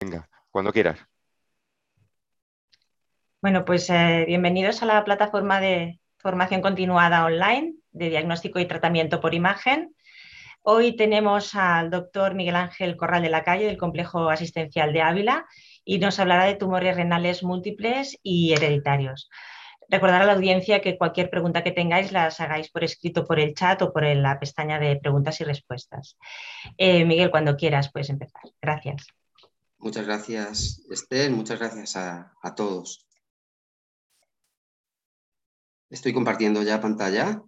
Venga, cuando quieras. Bueno, pues eh, bienvenidos a la plataforma de formación continuada online de diagnóstico y tratamiento por imagen. Hoy tenemos al doctor Miguel Ángel Corral de la Calle del Complejo Asistencial de Ávila y nos hablará de tumores renales múltiples y hereditarios. Recordar a la audiencia que cualquier pregunta que tengáis las hagáis por escrito por el chat o por la pestaña de preguntas y respuestas. Eh, Miguel, cuando quieras puedes empezar. Gracias. Muchas gracias, Esther. Muchas gracias a, todos. Estoy compartiendo ya pantalla.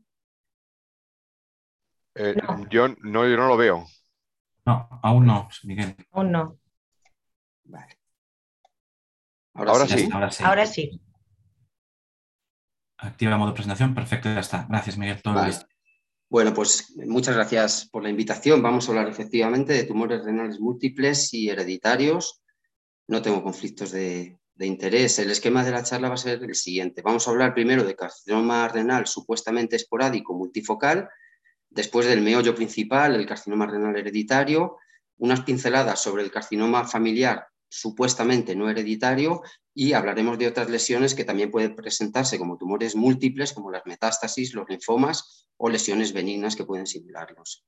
Eh, yo, no, yo no lo veo. No, aún no, Miguel. Aún no. Vale. Ahora, sí, ahora sí. Activa modo presentación. Perfecto, ya está. Gracias, Miguel. Todo Bueno, pues muchas gracias por la invitación. Vamos a hablar efectivamente de tumores renales múltiples y hereditarios. No tengo conflictos de, de, interés. El esquema de la charla va a ser el siguiente. Vamos a hablar primero de carcinoma renal supuestamente esporádico multifocal, después del meollo principal, el carcinoma renal hereditario, unas pinceladas sobre el carcinoma familiar supuestamente no hereditario y hablaremos de otras lesiones que también pueden presentarse como tumores múltiples, como las metástasis, los linfomas o lesiones benignas que pueden simularlos.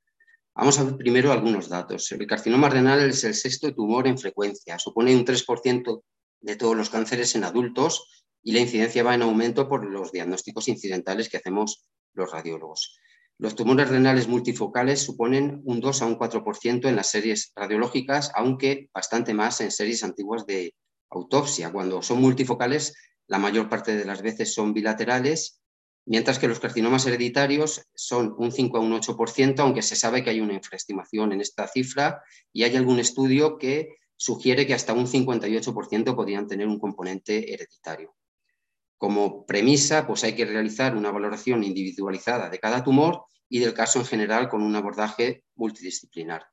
Vamos a ver primero algunos datos. El carcinoma renal es el sexto tumor en frecuencia, supone un 3% de todos los cánceres en adultos y la incidencia va en aumento por los diagnósticos incidentales que hacemos los radiólogos. Los tumores renales multifocales suponen un 2 a un 4% en las series radiológicas, aunque bastante más en series antiguas de autopsia. Cuando son multifocales, la mayor parte de las veces son bilaterales, mientras que los carcinomas hereditarios son un 5 a un 8%, aunque se sabe que hay una infraestimación en esta cifra y hay algún estudio que sugiere que hasta un 58% podrían tener un componente hereditario. Como premisa, pues hay que realizar una valoración individualizada de cada tumor y del caso en general con un abordaje multidisciplinar.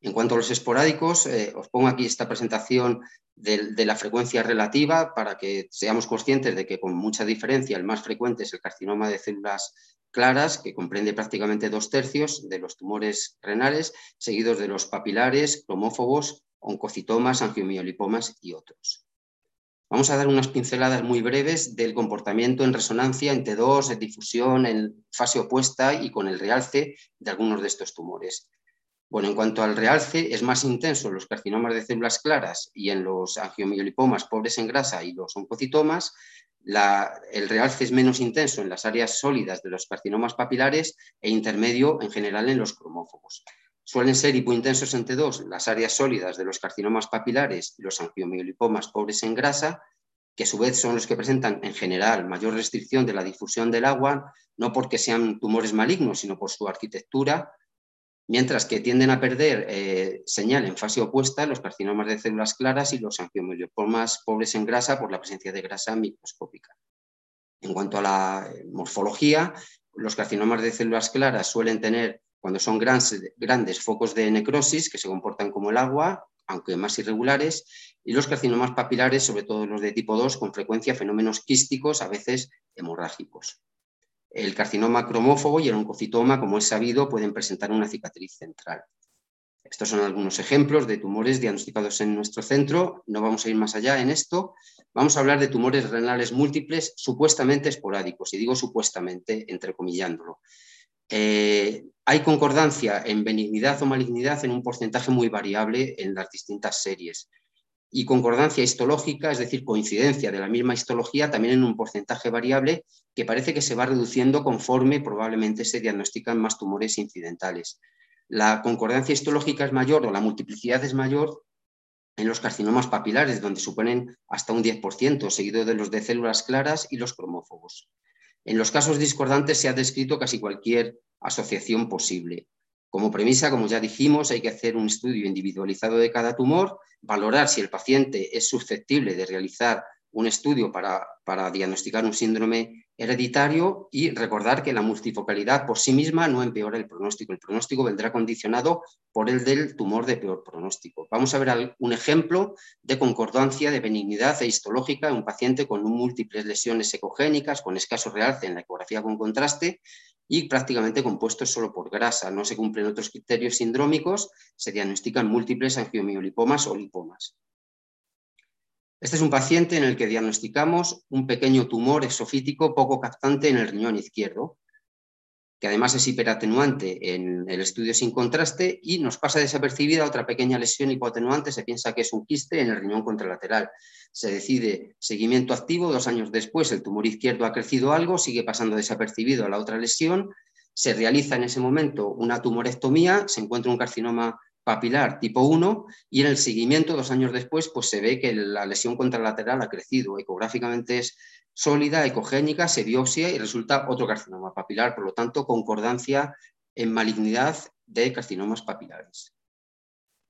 En cuanto a los esporádicos, eh, os pongo aquí esta presentación de, de, la frecuencia relativa para que seamos conscientes de que con mucha diferencia el más frecuente es el carcinoma de células claras, que comprende prácticamente dos tercios de los tumores renales, seguidos de los papilares, cromófobos, oncocitomas, angiomiolipomas y otros. Vamos a dar unas pinceladas muy breves del comportamiento en resonancia en T2, en difusión, en fase opuesta y con el realce de algunos de estos tumores. Bueno, en cuanto al realce, es más intenso en los carcinomas de células claras y en los angiomiolipomas pobres en grasa y los oncocitomas. el realce es menos intenso en las áreas sólidas de los carcinomas papilares e intermedio en general en los cromófobos. Suelen ser hipointensos en T2 las áreas sólidas de los carcinomas papilares y los angiomiolipomas pobres en grasa, que a su vez son los que presentan en general mayor restricción de la difusión del agua, no porque sean tumores malignos, sino por su arquitectura, mientras que tienden a perder eh, señal en fase opuesta los carcinomas de células claras y los angiomiolipomas pobres en grasa por la presencia de grasa microscópica. En cuanto a la morfología, los carcinomas de células claras suelen tener cuando son grandes, focos de necrosis que se comportan como el agua, aunque más irregulares, y los carcinomas papilares, sobre todo los de tipo 2, con frecuencia fenómenos quísticos, a veces hemorrágicos. El carcinoma cromófobo y el oncocitoma, como es sabido, pueden presentar una cicatriz central. Estos son algunos ejemplos de tumores diagnosticados en nuestro centro. No vamos a ir más allá en esto. Vamos a hablar de tumores renales múltiples supuestamente esporádicos, y digo supuestamente, entrecomillándolo. Eh, hay concordancia en benignidad o malignidad en un porcentaje muy variable en las distintas series. Y concordancia histológica, es decir, coincidencia de la misma histología, también en un porcentaje variable que parece que se va reduciendo conforme probablemente se diagnostican más tumores incidentales. La concordancia histológica es mayor o la multiplicidad es mayor en los carcinomas papilares, donde suponen hasta un 10%, seguido de los de células claras y los cromófobos. En los casos discordantes se ha descrito casi cualquier asociación posible. Como premisa, como ya dijimos, hay que hacer un estudio individualizado de cada tumor, valorar si el paciente es susceptible de realizar un estudio para, para diagnosticar un síndrome hereditario y recordar que la multifocalidad por sí misma no empeora el pronóstico. El pronóstico vendrá condicionado por el del tumor de peor pronóstico. Vamos a ver un ejemplo de concordancia de benignidad e histológica en un paciente con múltiples lesiones ecogénicas, con escaso realce en la ecografía con contraste, y prácticamente compuestos solo por grasa. No se cumplen otros criterios sindrómicos, se diagnostican múltiples angiomiolipomas o lipomas. Este es un paciente en el que diagnosticamos un pequeño tumor exofítico poco captante en el riñón izquierdo, que además es hiperatenuante en el estudio sin contraste y nos pasa desapercibida otra pequeña lesión hipoatenuante, se piensa que es un quiste en el riñón contralateral. Se decide seguimiento activo, dos años después el tumor izquierdo ha crecido algo, sigue pasando desapercibido a la otra lesión, se realiza en ese momento una tumorectomía, se encuentra un carcinoma papilar tipo 1 y en el seguimiento, dos años después, pues se ve que la lesión contralateral ha crecido. Ecográficamente es sólida, ecogénica, se biopsia y resulta otro carcinoma papilar, por lo tanto, concordancia en malignidad de carcinomas papilares.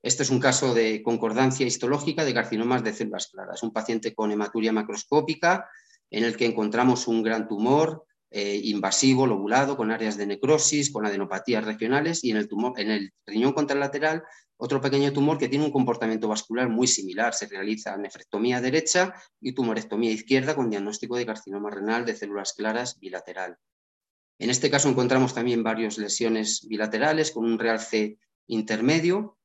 Este es un caso de concordancia histológica de carcinomas de células claras, un paciente con hematuria macroscópica en el que encontramos un gran tumor eh, invasivo, lobulado, con áreas de necrosis, con adenopatías regionales y en el, tumor, en el riñón contralateral otro pequeño tumor que tiene un comportamiento vascular muy similar. Se realiza nefrectomía derecha y tumorectomía izquierda con diagnóstico de carcinoma renal de células claras bilateral. En este caso encontramos también varias lesiones bilaterales con un realce intermedio.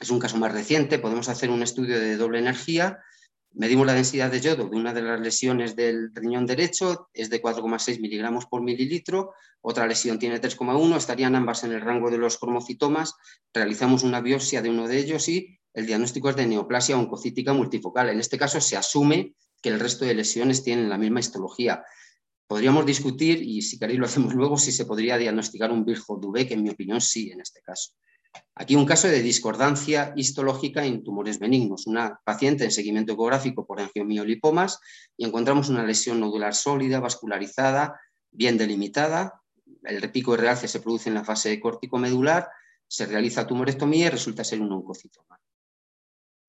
Es un caso más reciente, podemos hacer un estudio de doble energía Medimos la densidad de yodo de una de las lesiones del riñón derecho, es de 4,6 miligramos por mililitro, otra lesión tiene 3,1, estarían ambas en el rango de los cromocitomas, realizamos una biopsia de uno de ellos y el diagnóstico es de neoplasia oncocítica multifocal. En este caso se asume que el resto de lesiones tienen la misma histología. Podríamos discutir, y si queréis lo hacemos luego, si se podría diagnosticar un que en mi opinión sí en este caso. Aquí un caso de discordancia histológica en tumores benignos. Una paciente en seguimiento ecográfico por angiomiolipomas y encontramos una lesión nodular sólida, vascularizada, bien delimitada. El repico de realce se produce en la fase córtico-medular, se realiza tumorectomía y resulta ser un oncocitoma.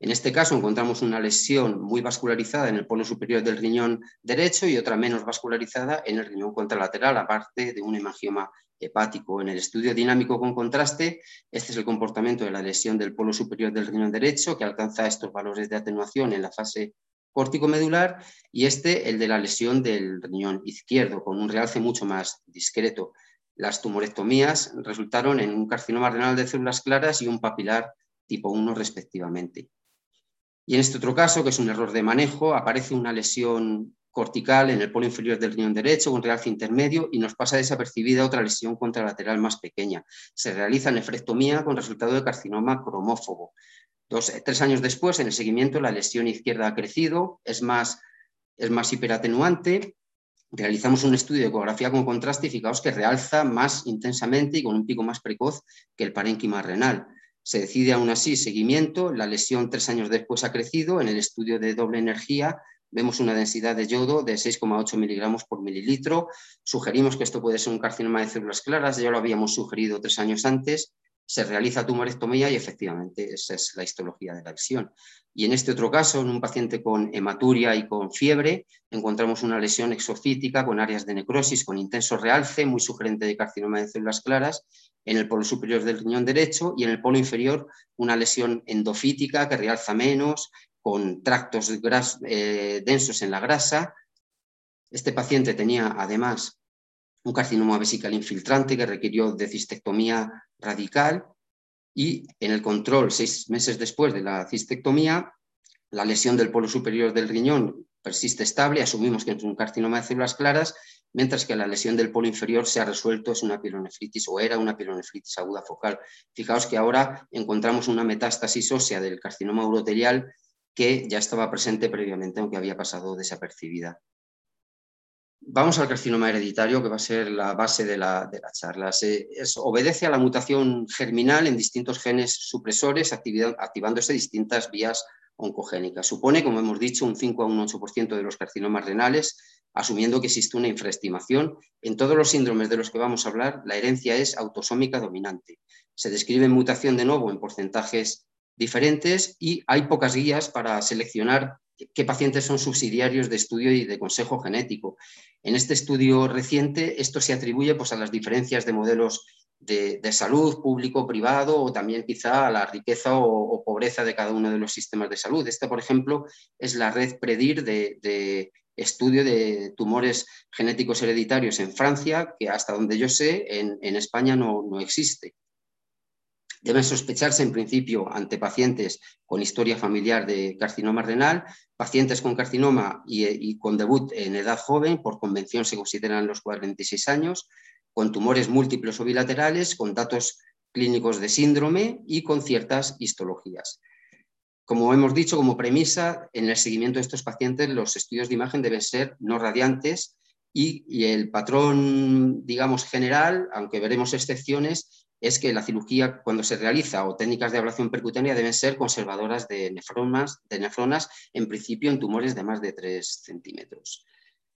En este caso encontramos una lesión muy vascularizada en el polo superior del riñón derecho y otra menos vascularizada en el riñón contralateral, aparte de un hemangioma hepático. En el estudio dinámico con contraste, este es el comportamiento de la lesión del polo superior del riñón derecho, que alcanza estos valores de atenuación en la fase córtico-medular, y este el de la lesión del riñón izquierdo, con un realce mucho más discreto. Las tumorectomías resultaron en un carcinoma renal de células claras y un papilar tipo 1 respectivamente. Y en este otro caso, que es un error de manejo, aparece una lesión cortical en el polo inferior del riñón derecho, un realce intermedio y nos pasa desapercibida otra lesión contralateral más pequeña. Se realiza nefrectomía con resultado de carcinoma cromófobo. Dos, eh, tres años después, en el seguimiento, la lesión izquierda ha crecido, es más, es más hiperatenuante. Realizamos un estudio de ecografía con contraste y fijaos que realza más intensamente y con un pico más precoz que el parénquima renal. Se decide aún así seguimiento, la lesión tres años después ha crecido, en el estudio de doble energía vemos una densidad de yodo de 6,8 miligramos por mililitro. Sugerimos que esto puede ser un carcinoma de células claras, ya lo habíamos sugerido tres años antes. Se realiza tumorectomía y efectivamente esa es la histología de la lesión. Y en este otro caso, en un paciente con hematuria y con fiebre, encontramos una lesión exofítica con áreas de necrosis, con intenso realce, muy sugerente de carcinoma de células claras, en el polo superior del riñón derecho y en el polo inferior una lesión endofítica que realza menos, con tractos eh, densos en la grasa. Este paciente tenía además un carcinoma vesical infiltrante que requirió de cistectomía radical y en el control, seis meses después de la cistectomía, la lesión del polo superior del riñón persiste estable, asumimos que es un carcinoma de células claras, mientras que la lesión del polo inferior se ha resuelto, es una pielonefritis o era una pielonefritis aguda focal. Fijaos que ahora encontramos una metástasis ósea del carcinoma urotelial que ya estaba presente previamente, aunque había pasado desapercibida. Vamos al carcinoma hereditario, que va a ser la base de la, charla. Se, obedece a la mutación germinal en distintos genes supresores, activándose distintas vías oncogénicas. Supone, como hemos dicho, un 5 a un 8% de los carcinomas renales, asumiendo que existe una infraestimación. En todos los síndromes de los que vamos a hablar, la herencia es autosómica dominante. Se describe mutación de nuevo en porcentajes diferentes y hay pocas guías para seleccionar qué pacientes son subsidiarios de estudio y de consejo genético. En este estudio reciente, esto se atribuye pues, a las diferencias de modelos de, salud público-privado o también quizá a la riqueza o, pobreza de cada uno de los sistemas de salud. Esta, por ejemplo, es la red PREDIR de, estudio de tumores genéticos hereditarios en Francia, que hasta donde yo sé en, España no, no existe. Deben sospecharse en principio ante pacientes con historia familiar de carcinoma renal, pacientes con carcinoma y, con debut en edad joven, por convención se consideran los 46 años, con tumores múltiples o bilaterales, con datos clínicos de síndrome y con ciertas histologías. Como hemos dicho, como premisa, en el seguimiento de estos pacientes los estudios de imagen deben ser no radiantes y el patrón, digamos, general, aunque veremos excepciones, es que la cirugía cuando se realiza o técnicas de ablación percutánea deben ser conservadoras de nefronas, en principio en tumores de más de 3 centímetros.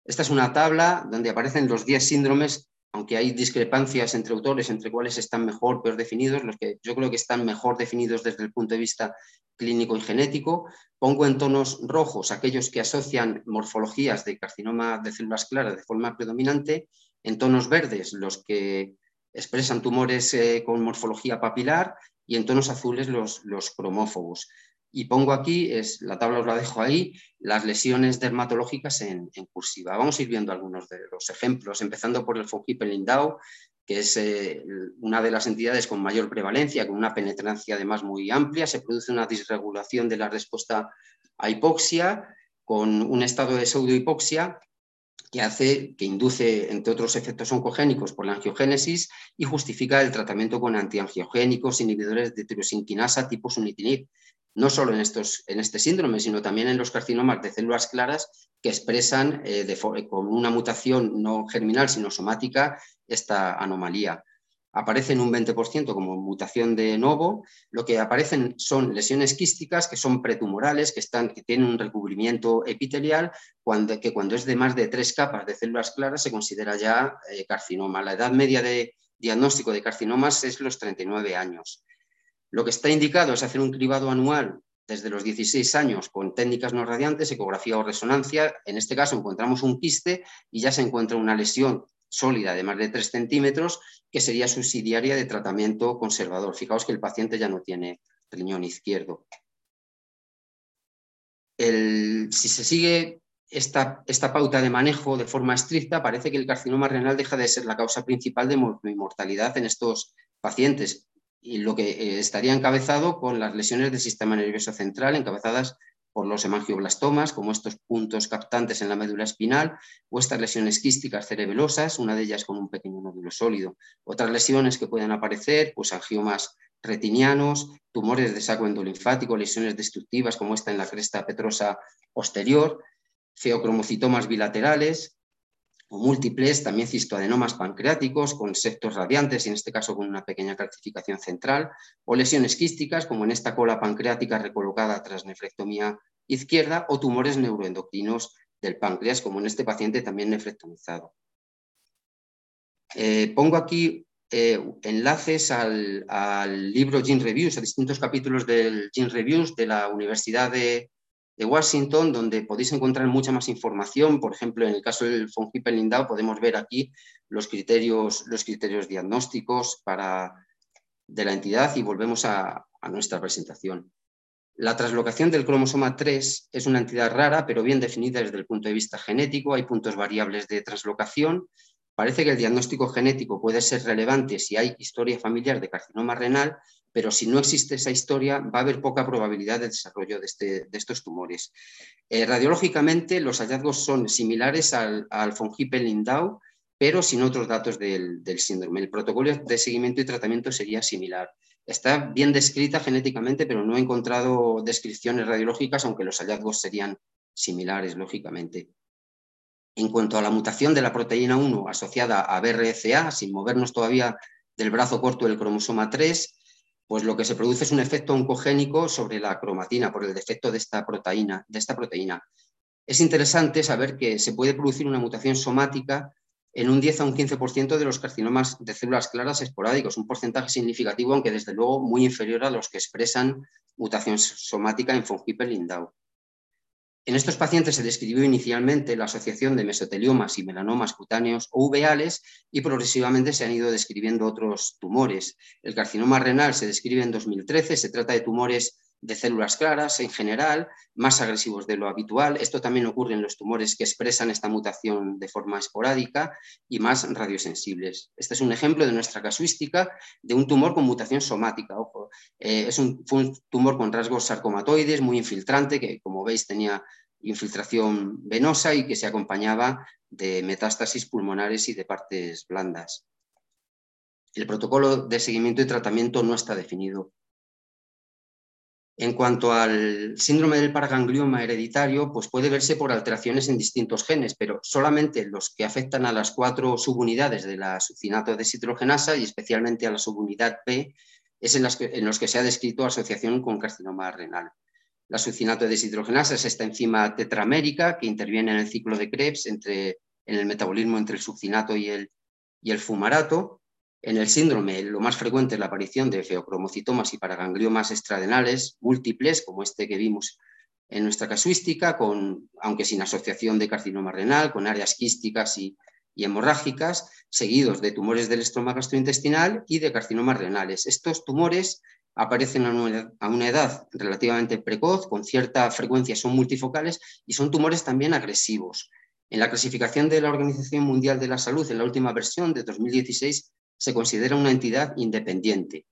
Esta es una tabla donde aparecen los 10 síndromes, aunque hay discrepancias entre autores entre cuáles están mejor peor definidos, los que yo creo que están mejor definidos desde el punto de vista clínico y genético. Pongo en tonos rojos aquellos que asocian morfologías de carcinoma de células claras de forma predominante, en tonos verdes los que expresan tumores eh, con morfología papilar y en tonos azules los, los cromófobos. Y pongo aquí, es, la tabla os la dejo ahí, las lesiones dermatológicas en, cursiva. Vamos a ir viendo algunos de los ejemplos, empezando por el Fongipe Lindau, que es eh, una de las entidades con mayor prevalencia, con una penetrancia además muy amplia. Se produce una disregulación de la respuesta a hipoxia, con un estado de pseudohipoxia que hace, que induce, entre otros efectos oncogénicos por la angiogénesis y justifica el tratamiento con antiangiogénicos, inhibidores de tirosinquinasa tipo sunitinib, no solo en, estos, en este síndrome, sino también en los carcinomas de células claras que expresan eh, con una mutación no germinal, sino somática, esta anomalía aparecen un 20% como mutación de novo, lo que aparecen son lesiones quísticas que son pretumorales, que, están, que tienen un recubrimiento epitelial, cuando, que cuando es de más de tres capas de células claras se considera ya eh, carcinoma. La edad media de diagnóstico de carcinomas es los 39 años. Lo que está indicado es hacer un cribado anual desde los 16 años con técnicas no radiantes, ecografía o resonancia. En este caso encontramos un quiste y ya se encuentra una lesión sólida de más de 3 centímetros, que sería subsidiaria de tratamiento conservador. Fijaos que el paciente ya no tiene riñón izquierdo. si se sigue esta, esta, pauta de manejo de forma estricta, parece que el carcinoma renal deja de ser la causa principal de mortalidad en estos pacientes y lo que eh, estaría encabezado con las lesiones del sistema nervioso central encabezadas por los hemangioblastomas, como estos puntos captantes en la médula espinal, o estas lesiones quísticas cerebelosas, una de ellas con un pequeño nódulo sólido. Otras lesiones que pueden aparecer, pues angiomas retinianos, tumores de saco endolinfático, lesiones destructivas como esta en la cresta petrosa posterior, feocromocitomas bilaterales, múltiples, también cistoadenomas pancreáticos con septos radiantes y en este caso con una pequeña calcificación central, o lesiones quísticas como en esta cola pancreática recolocada tras nefrectomía izquierda, o tumores neuroendocrinos del páncreas, como en este paciente también nefrectomizado. Eh, pongo aquí eh, enlaces al, al, libro Gene Reviews, a distintos capítulos del Gene Reviews de la Universidad de, de Washington, donde podéis encontrar mucha más información. Por ejemplo, en el caso del Fongipen Lindau podemos ver aquí los criterios, los criterios diagnósticos para, de la entidad y volvemos a, a nuestra presentación. La translocación del cromosoma 3 es una entidad rara, pero bien definida desde el punto de vista genético. Hay puntos variables de translocación. Parece que el diagnóstico genético puede ser relevante si hay historia familiar de carcinoma renal, pero si no existe esa historia va a haber poca probabilidad de desarrollo de, este, estos tumores. Eh, radiológicamente los hallazgos son similares al, al Lindau, pero sin otros datos del, síndrome. El protocolo de seguimiento y tratamiento sería similar. Está bien descrita genéticamente, pero no he encontrado descripciones radiológicas, aunque los hallazgos serían similares, lógicamente. En cuanto a la mutación de la proteína 1 asociada a BRCA, sin movernos todavía del brazo corto del cromosoma 3, pues lo que se produce es un efecto oncogénico sobre la cromatina por el defecto de esta proteína. Es interesante saber que se puede producir una mutación somática en un 10 a un 15% de los carcinomas de células claras esporádicos, un porcentaje significativo, aunque desde luego muy inferior a los que expresan mutación somática en Von Hippel-Lindau. En estos pacientes se describió inicialmente la asociación de mesoteliomas y melanomas cutáneos o uveales y progresivamente se han ido describiendo otros tumores. El carcinoma renal se describe en 2013, se trata de tumores de células claras en general, más agresivos de lo habitual. Esto también ocurre en los tumores que expresan esta mutación de forma esporádica y más radiosensibles. Este es un ejemplo de nuestra casuística de un tumor con mutación somática. Ojo, eh, es un, un tumor con rasgos sarcomatoides, muy infiltrante, que como veis tenía infiltración venosa y que se acompañaba de metástasis pulmonares y de partes blandas. El protocolo de seguimiento y tratamiento no está definido en cuanto al síndrome del paraganglioma hereditario, pues puede verse por alteraciones en distintos genes, pero solamente los que afectan a las cuatro subunidades de la succinato deshidrogenasa y especialmente a la subunidad B, es en, los que se ha descrito asociación con carcinoma renal. La succinato deshidrogenasa es esta enzima tetramérica que interviene en el ciclo de Krebs entre, en el metabolismo entre el succinato y el, y el fumarato en el síndrome, lo más frecuente es la aparición de feocromocitomas y paragangliomas extradenales múltiples, como este que vimos en nuestra casuística, con, aunque sin asociación de carcinoma renal, con áreas quísticas y, hemorrágicas, seguidos de tumores del estroma gastrointestinal y de carcinomas renales. Estos tumores aparecen a una, a una, edad relativamente precoz, con cierta frecuencia son multifocales y son tumores también agresivos. En la clasificación de la Organización Mundial de la Salud, en la última versión de 2016, se considera una entidad independiente.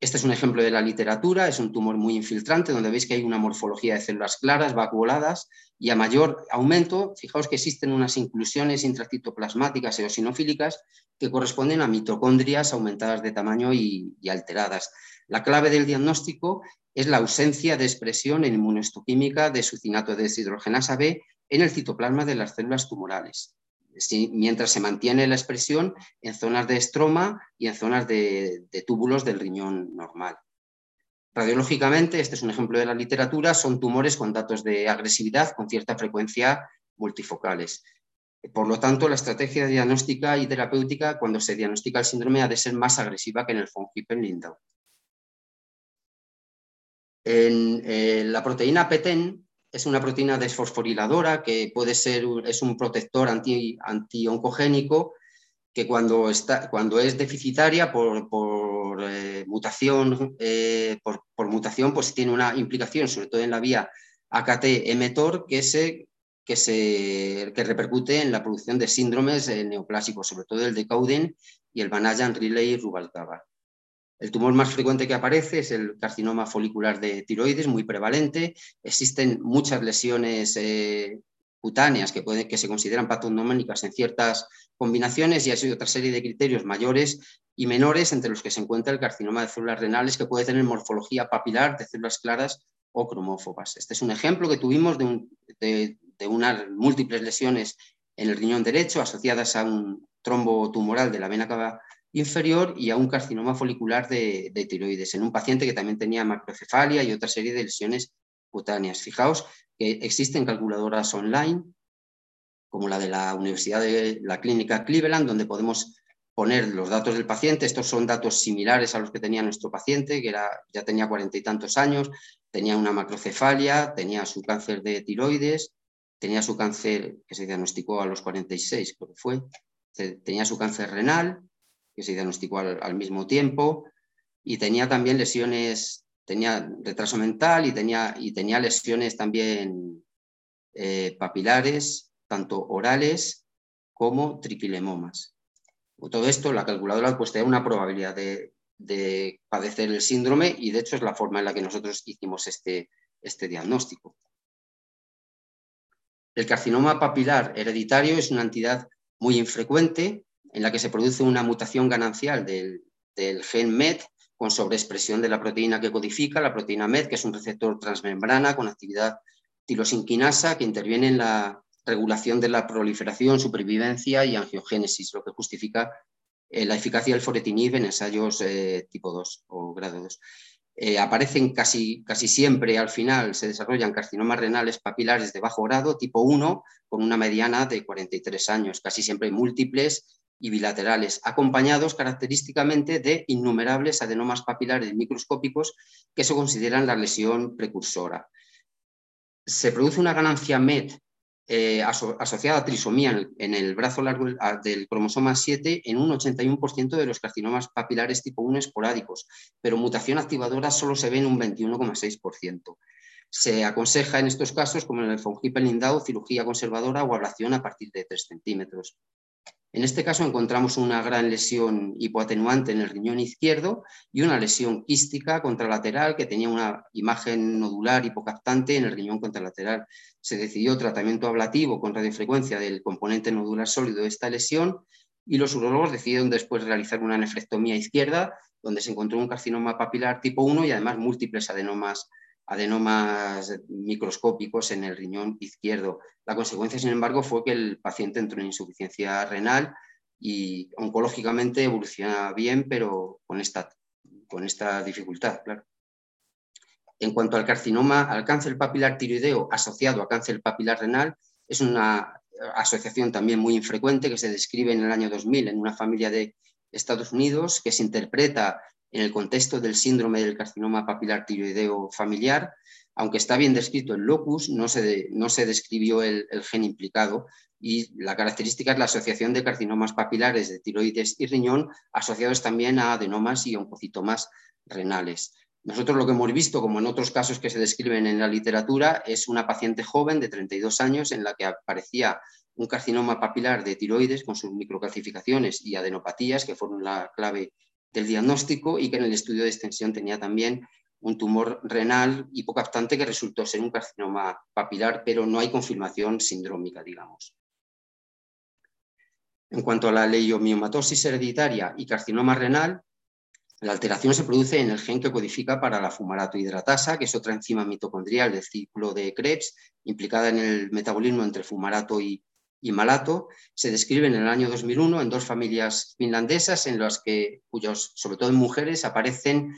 Este es un ejemplo de la literatura, es un tumor muy infiltrante, donde veis que hay una morfología de células claras, vacuoladas, y a mayor aumento, fijaos que existen unas inclusiones intracitoplasmáticas eosinofílicas que corresponden a mitocondrias aumentadas de tamaño y, alteradas. La clave del diagnóstico es la ausencia de expresión en inmunohistoquímica de sucinato de deshidrogenasa B en el citoplasma de las células tumorales mientras se mantiene la expresión en zonas de estroma y en zonas de, túbulos del riñón normal. Radiológicamente, este es un ejemplo de la literatura, son tumores con datos de agresividad con cierta frecuencia multifocales. Por lo tanto, la estrategia diagnóstica y terapéutica cuando se diagnostica el síndrome ha de ser más agresiva que en el von Hippel-Lindau. En eh, la proteína PETEN es una proteína desfosforiladora que puede ser, es un protector anti, antioncogénico que cuando, está, cuando es deficitaria por, eh, mutación, eh, por, mutación, pues tiene una implicación, sobre todo en la vía AKT-mTOR, que, se, que, se, que repercute en la producción de síndromes eh, neoplásicos, sobre todo el de Cowden y el Banayan Riley Rubalcaba. El tumor más frecuente que aparece es el carcinoma folicular de tiroides, muy prevalente. Existen muchas lesiones eh, cutáneas que, que se consideran patognomónicas en ciertas combinaciones y hay otra serie de criterios mayores y menores entre los que se encuentra el carcinoma de células renales que puede tener morfología papilar de células claras o cromófobas. Este es un ejemplo que tuvimos de, de unas múltiples lesiones en el riñón derecho asociadas a un trombo tumoral de la vena cava inferior y a un carcinoma folicular de, tiroides, en un paciente que también tenía macrocefalia y otra serie de lesiones cutáneas. Fijaos que existen calculadoras online, como la de la Universidad de la Clínica Cleveland, donde podemos poner los datos del paciente. Estos son datos similares a los que tenía nuestro paciente, que era, ya tenía cuarenta y tantos años, tenía una macrocefalia, tenía su cáncer de tiroides, tenía su cáncer que se diagnosticó a los 46, creo que fue, tenía su cáncer renal, que se diagnosticó al, mismo tiempo, y tenía también lesiones, tenía retraso mental y tenía, y tenía lesiones también eh, papilares, tanto orales como tripilemomas. todo esto, la calculadora pues una probabilidad de, padecer el síndrome y de hecho es la forma en la que nosotros hicimos este, este diagnóstico. El carcinoma papilar hereditario es una entidad muy infrecuente, en la que se produce una mutación ganancial del, gen MET con sobreexpresión de la proteína que codifica, la proteína MET, que es un receptor transmembrana con actividad tirosinquinasa que interviene en la regulación de la proliferación, supervivencia y angiogénesis, lo que justifica eh, la eficacia del foretinib en ensayos eh, tipo 2 o grado 2. Eh, aparecen casi, casi siempre al final, se desarrollan carcinomas renales papilares de bajo grado, tipo 1, con una mediana de 43 años, casi siempre múltiples y bilaterales, acompañados característicamente de innumerables adenomas papilares microscópicos que se consideran la lesión precursora. se produce una ganancia MET eh, asociada a trisomía en el, brazo largo del cromosoma 7 en un 81% de los carcinomas papilares tipo 1 esporádicos, pero mutación activadora solo se ve en un 21,6%. Se aconseja en estos casos, como en el von lindau cirugía conservadora o ablación a partir de 3 centímetros. En este caso encontramos una gran lesión hipoatenuante en el riñón izquierdo y una lesión quística contralateral que tenía una imagen nodular hipocaptante en el riñón contralateral. Se decidió tratamiento ablativo con radiofrecuencia del componente nodular sólido de esta lesión y los urologos decidieron después realizar una nefrectomía izquierda donde se encontró un carcinoma papilar tipo 1 y además múltiples adenomas adenomas microscópicos en el riñón izquierdo. La consecuencia, sin embargo, fue que el paciente entró en insuficiencia renal y oncológicamente evoluciona bien, pero con esta, con esta dificultad, claro. En cuanto al carcinoma, al cáncer papilar tiroideo asociado a cáncer papilar renal, es una asociación también muy infrecuente que se describe en el año 2000 en una familia de Estados Unidos que se interpreta en el contexto del síndrome del carcinoma papilar tiroideo familiar, aunque está bien descrito el locus, no se, no se describió el, gen implicado y la característica es la asociación de carcinomas papilares de tiroides y riñón asociados también a adenomas y oncocitomas renales. Nosotros lo que hemos visto, como en otros casos que se describen en la literatura, es una paciente joven de 32 años en la que aparecía un carcinoma papilar de tiroides con sus microcalcificaciones y adenopatías, que fueron la clave del diagnóstico y que en el estudio de extensión tenía también un tumor renal hipocaptante que resultó ser un carcinoma papilar, pero no hay confirmación sindrómica, digamos. En cuanto a la leiomiomatosis hereditaria y carcinoma renal, la alteración se produce en el gen que codifica para la fumarato hidratasa, que es otra enzima mitocondrial del ciclo de Krebs, implicada en el metabolismo entre fumarato y y malato se describen en el año 2001 en dos familias finlandesas en las que, cuyos, sobre todo en mujeres, aparecen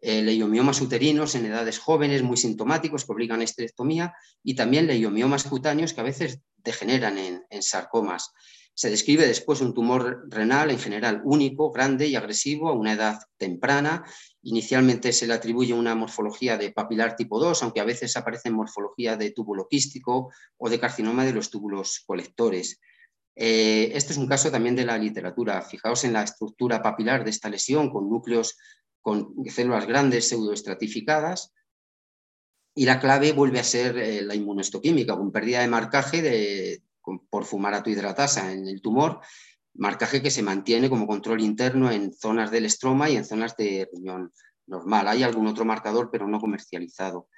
eh, leiomiomas uterinos en edades jóvenes muy sintomáticos que obligan a esterectomía y también leiomiomas cutáneos que a veces degeneran en sarcomas. Se describe después un tumor renal en general único, grande y agresivo a una edad temprana. Inicialmente se le atribuye una morfología de papilar tipo 2, aunque a veces aparece en morfología de túbulo quístico o de carcinoma de los túbulos colectores. Eh, este es un caso también de la literatura. Fijaos en la estructura papilar de esta lesión con núcleos con células grandes pseudoestratificadas. Y la clave vuelve a ser eh, la inmunohistoquímica, con pérdida de marcaje de, por fumarato hidratasa en el tumor, marcaje que se mantiene como control interno en zonas del estroma y en zonas de riñón normal. Hay algún otro marcador, pero no comercializado.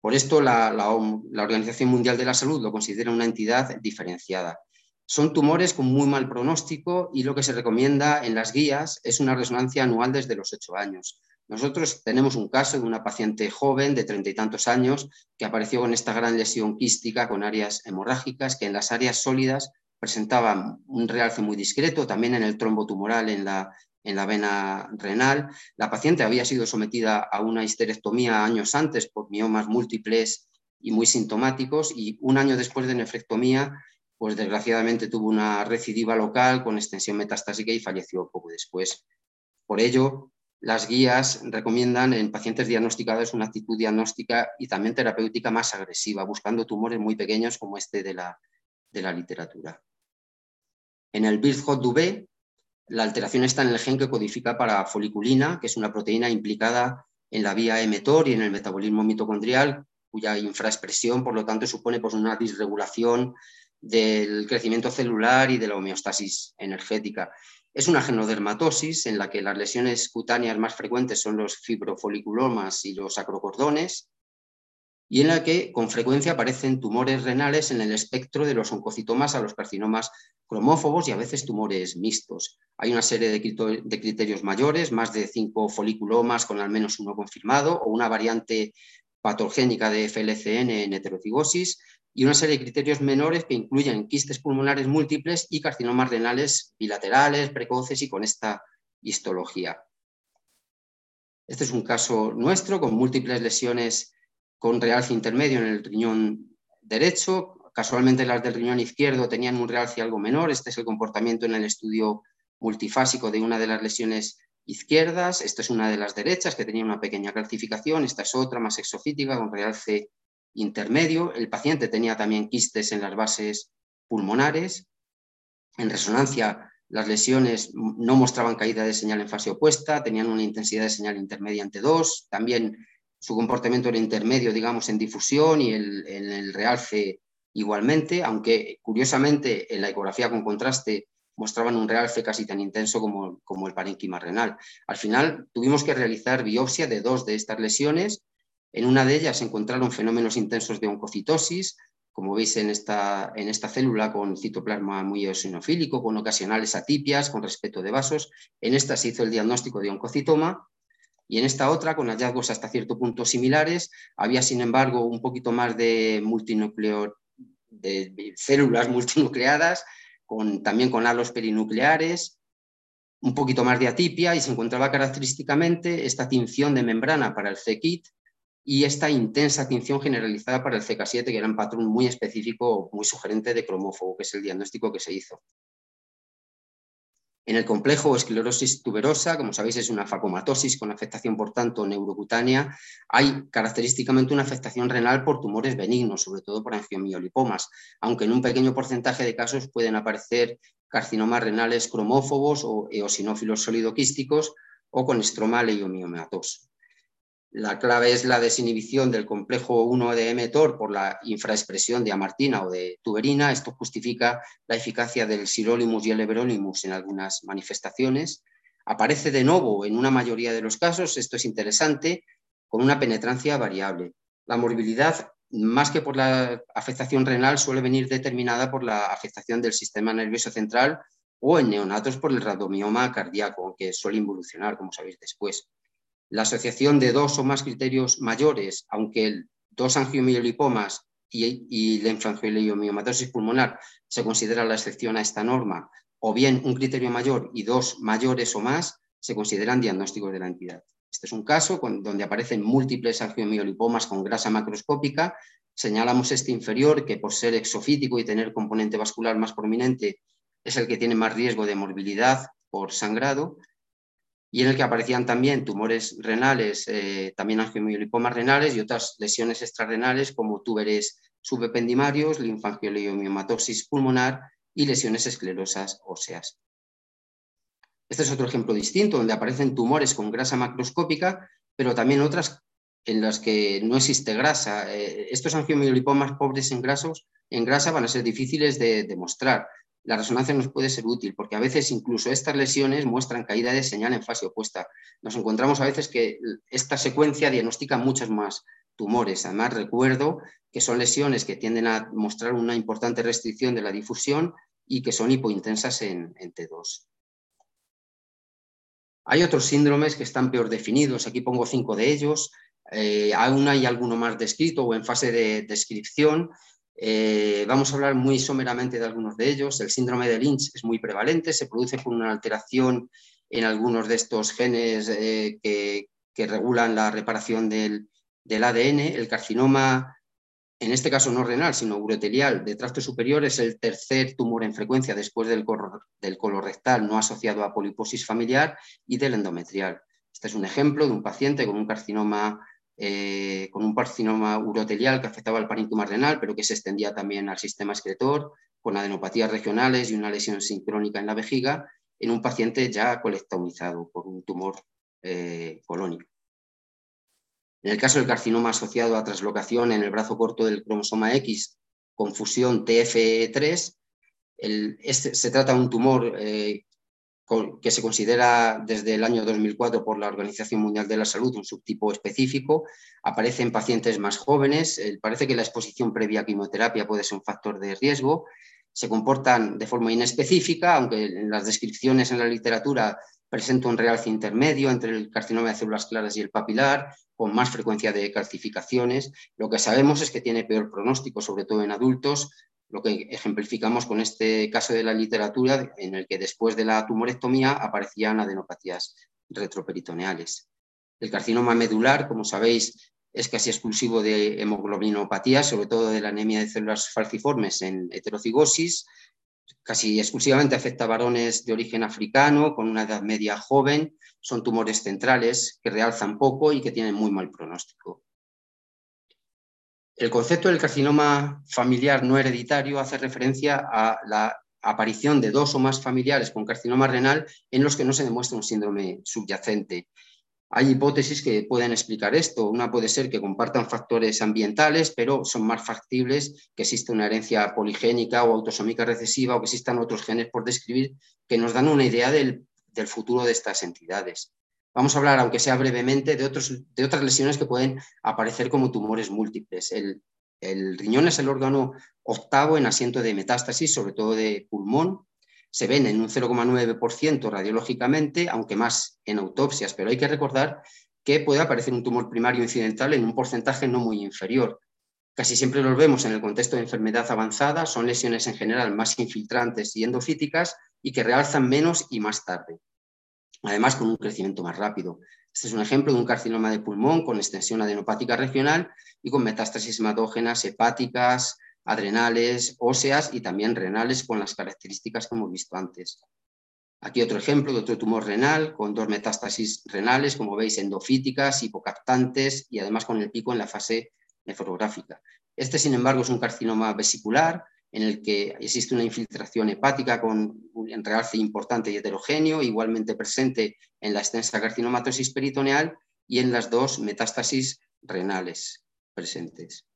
Por esto, la, la, Organización Mundial de la Salud lo considera una entidad diferenciada. Son tumores con muy mal pronóstico y lo que se recomienda en las guías es una resonancia anual desde los 8 años. Nosotros tenemos un caso de una paciente joven de treinta y tantos años que apareció con esta gran lesión quística con áreas hemorrágicas que en las áreas sólidas presentaban un realce muy discreto, también en el trombo tumoral en la, en la vena renal. La paciente había sido sometida a una histerectomía años antes por miomas múltiples y muy sintomáticos y un año después de nefrectomía, pues desgraciadamente tuvo una recidiva local con extensión metastásica y falleció poco después. Por ello, las guías recomiendan en pacientes diagnosticados una actitud diagnóstica y también terapéutica más agresiva, buscando tumores muy pequeños como este de la, de la literatura. En el Birch-Hot la alteración está en el gen que codifica para foliculina, que es una proteína implicada en la vía mTOR y en el metabolismo mitocondrial, cuya infraexpresión, por lo tanto, supone pues, una disregulación del crecimiento celular y de la homeostasis energética. Es una genodermatosis en la que las lesiones cutáneas más frecuentes son los fibrofoliculomas y los acrocordones, y en la que con frecuencia aparecen tumores renales en el espectro de los oncocitomas a los carcinomas cromófobos y a veces tumores mixtos. Hay una serie de criterios mayores, más de cinco foliculomas con al menos uno confirmado, o una variante patogénica de FLCN en heterocigosis, y una serie de criterios menores que incluyen quistes pulmonares múltiples y carcinomas renales bilaterales, precoces y con esta histología. Este es un caso nuestro con múltiples lesiones con realce intermedio en el riñón derecho. Casualmente las del riñón izquierdo tenían un realce algo menor. Este es el comportamiento en el estudio multifásico de una de las lesiones izquierdas. Esta es una de las derechas que tenía una pequeña calcificación. Esta es otra más exofítica con realce intermedio. El paciente tenía también quistes en las bases pulmonares. En resonancia, las lesiones no mostraban caída de señal en fase opuesta, tenían una intensidad de señal intermedia ante 2. También su comportamiento era intermedio, digamos, en difusión y en el realce igualmente, aunque curiosamente en la ecografía con contraste mostraban un realce casi tan intenso como, como el parénquima renal. Al final tuvimos que realizar biopsia de dos de estas lesiones. En una de ellas se encontraron fenómenos intensos de oncocitosis, como veis en esta, en esta célula con citoplasma muy eosinofílico, con ocasionales atipias, con respeto de vasos. En esta se hizo el diagnóstico de oncocitoma y en esta otra, con hallazgos hasta cierto punto similares, había sin embargo un poquito más de multinucleo, de células multinucleadas, con, también con halos perinucleares, un poquito más de atipia y se encontraba característicamente esta tinción de membrana para el C-KIT y esta intensa tinción generalizada para el CK7, que era un patrón muy específico, muy sugerente de cromófobo, que es el diagnóstico que se hizo. En el complejo esclerosis tuberosa, como sabéis, es una facomatosis con afectación, por tanto, neurocutánea. Hay característicamente una afectación renal por tumores benignos, sobre todo por angiomiolipomas, aunque en un pequeño porcentaje de casos pueden aparecer carcinomas renales cromófobos o eosinófilos sólido-quísticos o con estroma leiomiomatoso. La clave es la desinhibición del complejo 1 de mTOR por la infraexpresión de amartina o de tuberina. Esto justifica la eficacia del sirolimus y el everolimus en algunas manifestaciones. Aparece de nuevo en una mayoría de los casos, esto es interesante, con una penetrancia variable. La morbilidad, más que por la afectación renal, suele venir determinada por la afectación del sistema nervioso central o en neonatos por el radomioma cardíaco, que suele involucionar, como sabéis después. La asociación de dos o más criterios mayores, aunque dos angiomiolipomas y, y linfangioliomatosis pulmonar se considera la excepción a esta norma, o bien un criterio mayor y dos mayores o más, se consideran diagnósticos de la entidad. Este es un caso donde aparecen múltiples angiomiolipomas con grasa macroscópica. Señalamos este inferior, que por ser exofítico y tener componente vascular más prominente, es el que tiene más riesgo de morbilidad por sangrado y en el que aparecían también tumores renales, eh, también angiomiolipomas renales y otras lesiones extrarrenales como túberes subependimarios, linfangioliomatosis pulmonar y lesiones esclerosas óseas. Este es otro ejemplo distinto, donde aparecen tumores con grasa macroscópica, pero también otras en las que no existe grasa. Eh, estos angiomiolipomas pobres en, grasos, en grasa van a ser difíciles de demostrar, la resonancia nos puede ser útil, porque a veces incluso estas lesiones muestran caída de señal en fase opuesta. Nos encontramos a veces que esta secuencia diagnostica muchos más tumores. Además, recuerdo que son lesiones que tienden a mostrar una importante restricción de la difusión y que son hipointensas en, T2. Hay otros síndromes que están peor definidos. Aquí pongo cinco de ellos. Eh, aún hay alguno más descrito o en fase de descripción. Eh, vamos a hablar muy someramente de algunos de ellos. El síndrome de Lynch es muy prevalente, se produce por una alteración en algunos de estos genes eh, que, regulan la reparación del, ADN. El carcinoma, en este caso no renal, sino urotelial de tracto superior, es el tercer tumor en frecuencia después del, del colorectal no asociado a poliposis familiar y del endometrial. Este es un ejemplo de un paciente con un carcinoma eh, con un carcinoma urotelial que afectaba al parénquima renal, pero que se extendía también al sistema excretor, con adenopatías regionales y una lesión sincrónica en la vejiga, en un paciente ya colectomizado por un tumor eh, colónico. En el caso del carcinoma asociado a traslocación en el brazo corto del cromosoma X con fusión TFE3, este, se trata de un tumor eh, que se considera desde el año 2004 por la Organización Mundial de la Salud un subtipo específico, aparece en pacientes más jóvenes, eh, parece que la exposición previa a quimioterapia puede ser un factor de riesgo, se comportan de forma inespecífica, aunque en las descripciones en la literatura presenta un realce intermedio entre el carcinoma de células claras y el papilar, con más frecuencia de calcificaciones. Lo que sabemos es que tiene peor pronóstico, sobre todo en adultos, lo que ejemplificamos con este caso de la literatura en el que después de la tumorectomía aparecían adenopatías retroperitoneales. El carcinoma medular, como sabéis, es casi exclusivo de hemoglobinopatía, sobre todo de la anemia de células falciformes en heterocigosis. Casi exclusivamente afecta a varones de origen africano con una edad media joven. Son tumores centrales que realzan poco y que tienen muy mal pronóstico. El concepto del carcinoma familiar no hereditario hace referencia a la aparición de dos o más familiares con carcinoma renal en los que no se demuestra un síndrome subyacente. Hay hipótesis que pueden explicar esto. Una puede ser que compartan factores ambientales, pero son más factibles que exista una herencia poligénica o autosómica recesiva o que existan otros genes por describir que nos dan una idea del, futuro de estas entidades. Vamos a hablar, aunque sea brevemente, de, otros, de otras lesiones que pueden aparecer como tumores múltiples. El, el riñón es el órgano octavo en asiento de metástasis, sobre todo de pulmón. Se ven en un 0,9% radiológicamente, aunque más en autopsias, pero hay que recordar que puede aparecer un tumor primario incidental en un porcentaje no muy inferior. Casi siempre los vemos en el contexto de enfermedad avanzada, son lesiones en general más infiltrantes y endofíticas y que realzan menos y más tarde, además con un crecimiento más rápido. Este es un ejemplo de un carcinoma de pulmón con extensión adenopática regional y con metástasis hematógenas hepáticas, adrenales, óseas y también renales con las características que hemos visto antes. Aquí otro ejemplo de otro tumor renal con dos metástasis renales, como veis, endofíticas, hipocaptantes y además con el pico en la fase nefrográfica. Este, sin embargo, es un carcinoma vesicular en el que existe una infiltración hepática con un realce importante y heterogéneo, igualmente presente en la extensa carcinomatosis peritoneal y en las dos metástasis renales presentes.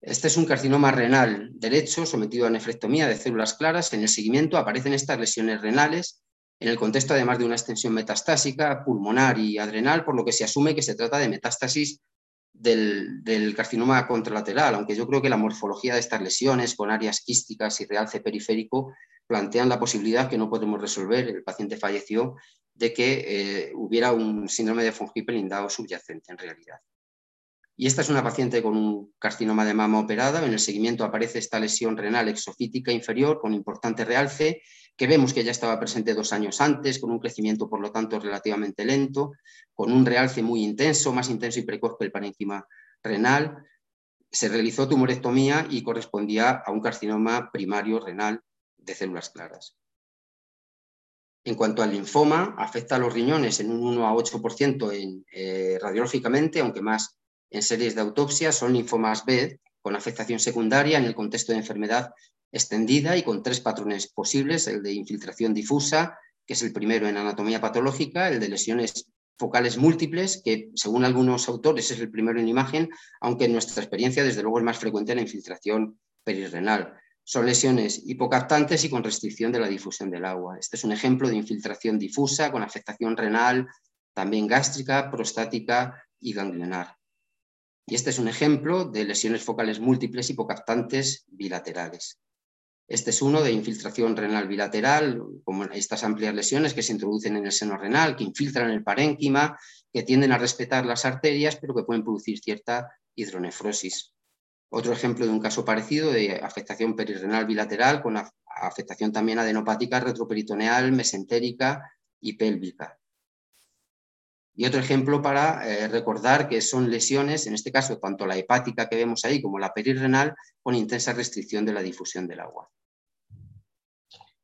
Este es un carcinoma renal derecho sometido a nefrectomía de células claras. En el seguimiento aparecen estas lesiones renales en el contexto además de una extensión metastásica pulmonar y adrenal, por lo que se asume que se trata de metástasis del, carcinoma contralateral, aunque yo creo que la morfología de estas lesiones con áreas quísticas y realce periférico plantean la posibilidad que no podemos resolver, el paciente falleció, de que eh, hubiera un síndrome de von Hippel subyacente en realidad. Y esta es una paciente con un carcinoma de mama operada. En el seguimiento aparece esta lesión renal exofítica inferior con importante realce, que vemos que ya estaba presente dos años antes, con un crecimiento, por lo tanto, relativamente lento, con un realce muy intenso, más intenso y precoz que el parénquima renal. Se realizó tumorectomía y correspondía a un carcinoma primario renal de células claras. En cuanto al linfoma, afecta a los riñones en un 1 a 8% en, eh, radiológicamente, aunque más en series de autopsia son linfomas B con afectación secundaria en el contexto de enfermedad extendida y con tres patrones posibles, el de infiltración difusa, que es el primero en anatomía patológica, el de lesiones focales múltiples, que según algunos autores es el primero en imagen, aunque en nuestra experiencia desde luego es más frecuente la infiltración perirrenal. Son lesiones hipocaptantes y con restricción de la difusión del agua. Este es un ejemplo de infiltración difusa con afectación renal, también gástrica, prostática y ganglionar. Y este es un ejemplo de lesiones focales múltiples hipocaptantes bilaterales. Este es uno de infiltración renal bilateral, como estas amplias lesiones que se introducen en el seno renal, que infiltran el parénquima, que tienden a respetar las arterias, pero que pueden producir cierta hidronefrosis. Otro ejemplo de un caso parecido de afectación perirrenal bilateral con afectación también adenopática retroperitoneal, mesentérica y pélvica. Y otro ejemplo para eh, recordar que son lesiones, en este caso tanto la hepática que vemos ahí como la perirrenal, con intensa restricción de la difusión del agua.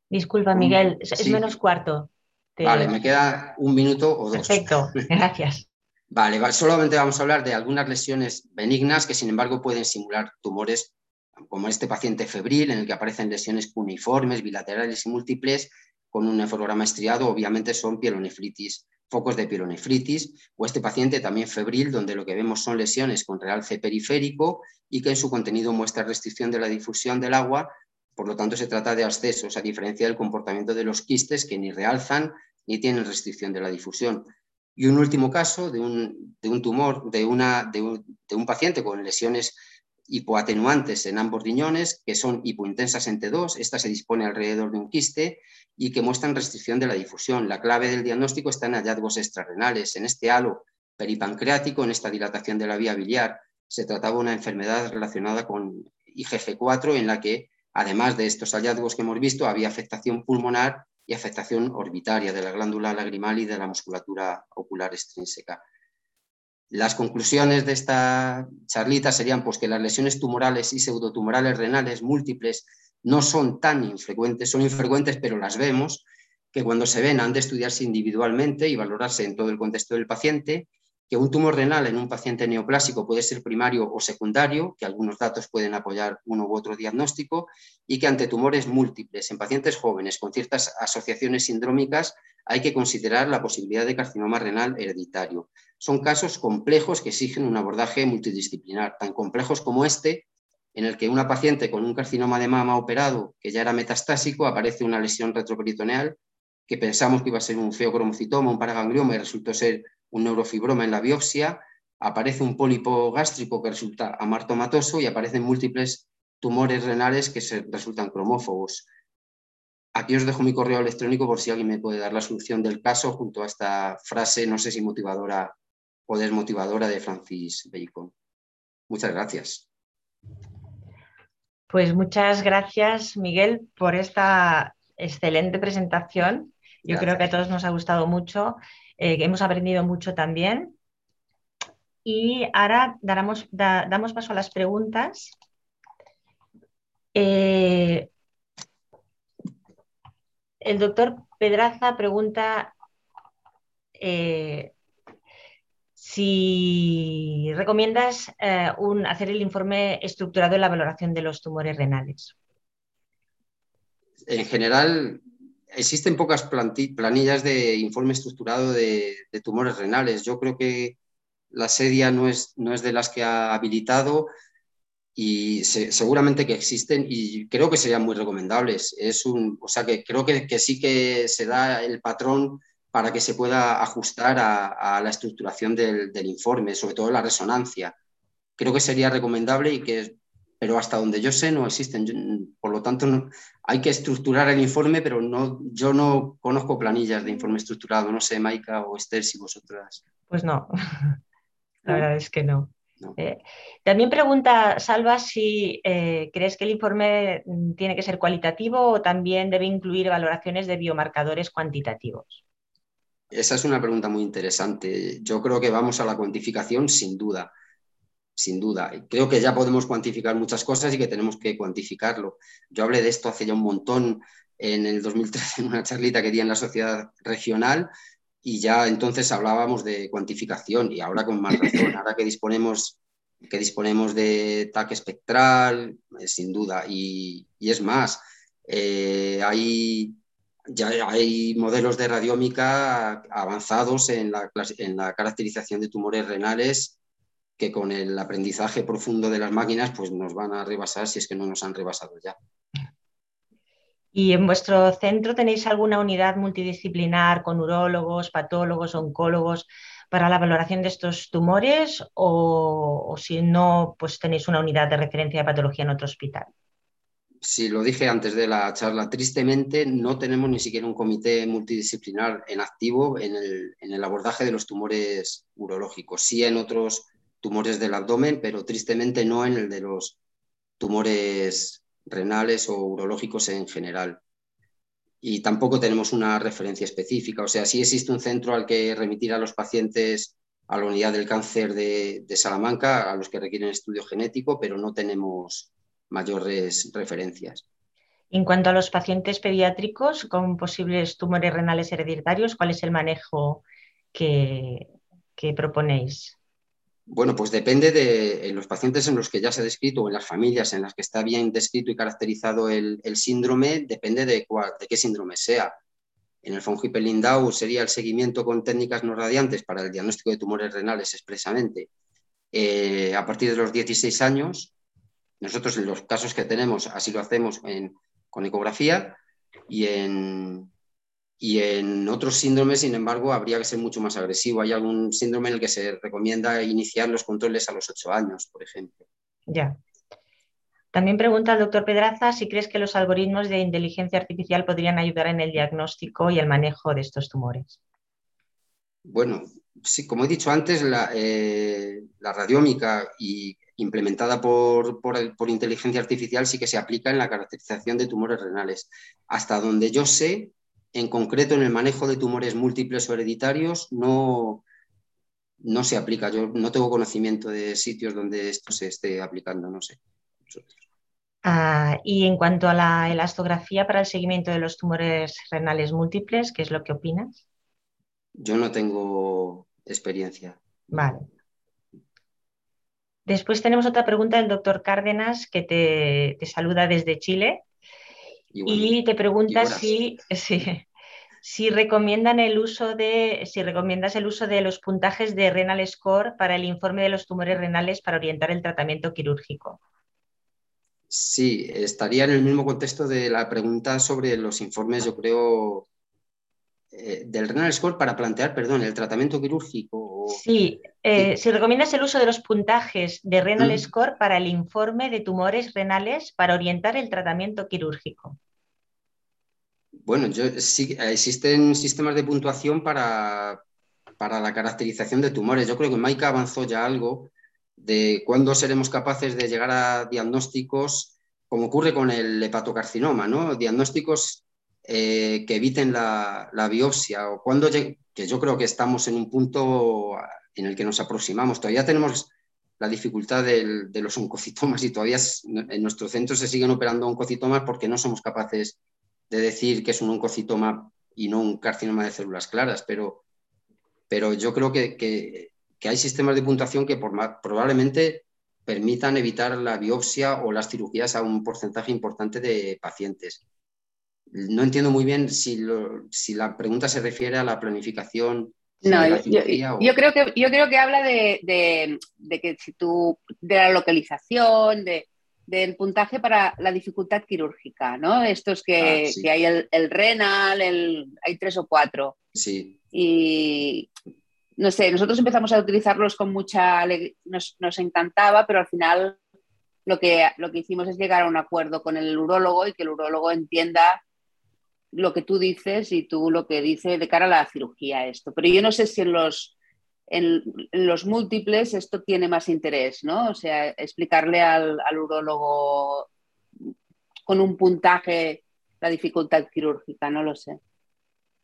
Disculpa, Miguel, es menos cuarto. Vale, me queda un minuto o dos. Perfecto, gracias. vale, solamente vamos a hablar de algunas lesiones benignas que sin embargo pueden simular tumores como este paciente febril en el que aparecen lesiones cuneiformes, bilaterales y múltiples con un nefrograma estriado, obviamente son pielonefritis focos de pielonefritis, o este paciente también febril, donde lo que vemos son lesiones con realce periférico y que en su contenido muestra restricción de la difusión del agua, por lo tanto se trata de abscesos, a diferencia del comportamiento de los quistes que ni realzan ni tienen restricción de la difusión. Y un último caso de un, tumor, de, una, de un paciente con lesiones hipoatenuantes en ambos riñones, que son hipointensas en T2, esta se dispone alrededor de un quiste y que muestran restricción de la difusión. La clave del diagnóstico está en hallazgos extrarrenales. En este halo peripancreático, en esta dilatación de la vía biliar, se trataba de una enfermedad relacionada con IgG4 en la que, además de estos hallazgos que hemos visto, había afectación pulmonar y afectación orbitaria de la glándula lagrimal y de la musculatura ocular extrínseca. Las conclusiones de esta charlita serían pues, que las lesiones tumorales y pseudotumorales renales múltiples no son tan infrecuentes, son infrecuentes pero las vemos, que cuando se ven han de estudiarse individualmente y valorarse en todo el contexto del paciente que un tumor renal en un paciente neoplásico puede ser primario o secundario, que algunos datos pueden apoyar uno u otro diagnóstico, y que ante tumores múltiples en pacientes jóvenes con ciertas asociaciones sindrómicas hay que considerar la posibilidad de carcinoma renal hereditario. Son casos complejos que exigen un abordaje multidisciplinar, tan complejos como este, en el que una paciente con un carcinoma de mama operado que ya era metastásico aparece una lesión retroperitoneal que pensamos que iba a ser un feocromocitoma, un paraganglioma y resultó ser un neurofibroma en la biopsia, aparece un pólipo gástrico que resulta amartomatoso y aparecen múltiples tumores renales que se resultan cromófobos. Aquí os dejo mi correo electrónico por si alguien me puede dar la solución del caso junto a esta frase, no sé si motivadora o desmotivadora de Francis Bacon. Muchas gracias. Pues muchas gracias, Miguel, por esta excelente presentación. Yo creo que a todos nos ha gustado mucho eh, hemos aprendido mucho también. Y ahora damos, damos paso a las preguntas. Eh, el doctor Pedraza pregunta eh, si recomiendas hacer el informe estructurado en la valoración de los tumores renales. En general, existen pocas planillas de informe estructurado de, tumores renales. Yo creo que la SEDIA no es, no es de las que ha habilitado y seguramente que existen y creo que serían muy recomendables. Es un, o sea que creo que, sí que se da el patrón para que se pueda ajustar a, la estructuración del, del, informe, sobre todo la resonancia. Creo que sería recomendable y que pero hasta donde yo sé no existen. por lo tanto, hay que estructurar el informe, pero no, yo no conozco planillas de informe estructurado. No sé, Maika o Esther, si vosotras. Pues no, la verdad es que no. Eh, también pregunta Salva si eh, crees que el informe tiene que ser cualitativo o también debe incluir valoraciones de biomarcadores cuantitativos. Esa es una pregunta muy interesante. Yo creo que vamos a la cuantificación sin duda sin duda. Creo que ya podemos cuantificar muchas cosas y que tenemos que cuantificarlo. Yo hablé de esto hace ya un montón en el 2013 en una charlita que di en la sociedad regional y ya entonces hablábamos de cuantificación y ahora con más razón, ahora que disponemos, que disponemos de TAC espectral, eh, sin duda, y, es más, eh, hay, ya hay modelos de radiómica avanzados en la, en la caracterización de tumores renales que con el aprendizaje profundo de las máquinas pues nos van a rebasar si es que no nos han rebasado ya. ¿Y en vuestro centro tenéis alguna unidad multidisciplinar con urólogos, patólogos, oncólogos para la valoración de estos tumores o, si no, pues tenéis una unidad de referencia de patología en otro hospital? Sí, lo dije antes de la charla, tristemente no tenemos ni siquiera un comité multidisciplinar en activo en el, en el abordaje de los tumores urológicos. Sí en otros tumores del abdomen, pero tristemente no en el de los tumores renales o urológicos en general. Y tampoco tenemos una referencia específica. O sea, sí existe un centro al que remitir a los pacientes a la unidad del cáncer de, Salamanca, a los que requieren estudio genético, pero no tenemos mayores referencias. En cuanto a los pacientes pediátricos con posibles tumores renales hereditarios, ¿cuál es el manejo que, que proponéis? Bueno, pues depende de los pacientes en los que ya se ha descrito o en las familias en las que está bien descrito y caracterizado el, síndrome, depende de, de, qué síndrome sea. En el Hippel-Lindau sería el seguimiento con técnicas no radiantes para el diagnóstico de tumores renales expresamente. Eh, a partir de los 16 años, nosotros en los casos que tenemos así lo hacemos con ecografía y en, y en otros síndromes, sin embargo, habría que ser mucho más agresivo. Hay algún síndrome en el que se recomienda iniciar los controles a los ocho años, por ejemplo. Ya. También pregunta el doctor Pedraza si crees que los algoritmos de inteligencia artificial podrían ayudar en el diagnóstico y el manejo de estos tumores. Bueno, sí, como he dicho antes, la, eh, radiómica y implementada por, por, inteligencia artificial sí que se aplica en la caracterización de tumores renales. Hasta donde yo sé, en concreto en el manejo de tumores múltiples o hereditarios no, no se aplica. Yo no tengo conocimiento de sitios donde esto se esté aplicando, no sé. Ah, y en cuanto a la elastografía para el seguimiento de los tumores renales múltiples, ¿qué es lo que opinas? Yo no tengo experiencia. Vale. Después tenemos otra pregunta del doctor Cárdenas que te, saluda desde Chile y, te pregunta si, si, recomiendan el uso de, si recomiendas el uso de los puntajes de Renal Score para el informe de los tumores renales para orientar el tratamiento quirúrgico. Sí, estaría en el mismo contexto de la pregunta sobre los informes, yo creo, eh, del renal score para plantear, perdón, el tratamiento quirúrgico. Sí, eh, si recomiendas el uso de los puntajes de renal mm. score para el informe de tumores renales para orientar el tratamiento quirúrgico. Bueno, yo, sí, existen sistemas de puntuación para, para la caracterización de tumores. Yo creo que Maika avanzó ya algo de cuándo seremos capaces de llegar a diagnósticos, como ocurre con el hepatocarcinoma, ¿no? Diagnósticos eh, que eviten la, biopsia o cuando que yo creo que estamos en un punto en el que nos aproximamos. Todavía tenemos la dificultad de los oncocitomas y todavía en nuestro centro se siguen operando oncocitomas porque no somos capaces de decir que es un oncocitoma y no un carcinoma de células claras, pero, pero yo creo que, que, hay sistemas de puntuación que probablemente permitan evitar la biopsia o las cirugías a un porcentaje importante de pacientes no entiendo muy bien si, la pregunta se refiere a la planificación. No, yo, creo que, yo creo que habla de, que si tú, de la localización, del puntaje para la dificultad quirúrgica, ¿no? Estos que, ah, hay el, renal, el, hay tres o cuatro. Sí. Y no sé, nosotros empezamos a utilizarlos con mucha nos, nos encantaba, pero al final lo que, lo que hicimos es llegar a un acuerdo con el urólogo y que el urólogo entienda lo que tú dices y tú lo que dices de cara a la cirugía esto. Pero yo no sé si en los, en, los múltiples esto tiene más interés, ¿no? O sea, explicarle al, al urólogo con un puntaje la dificultad quirúrgica, no lo sé.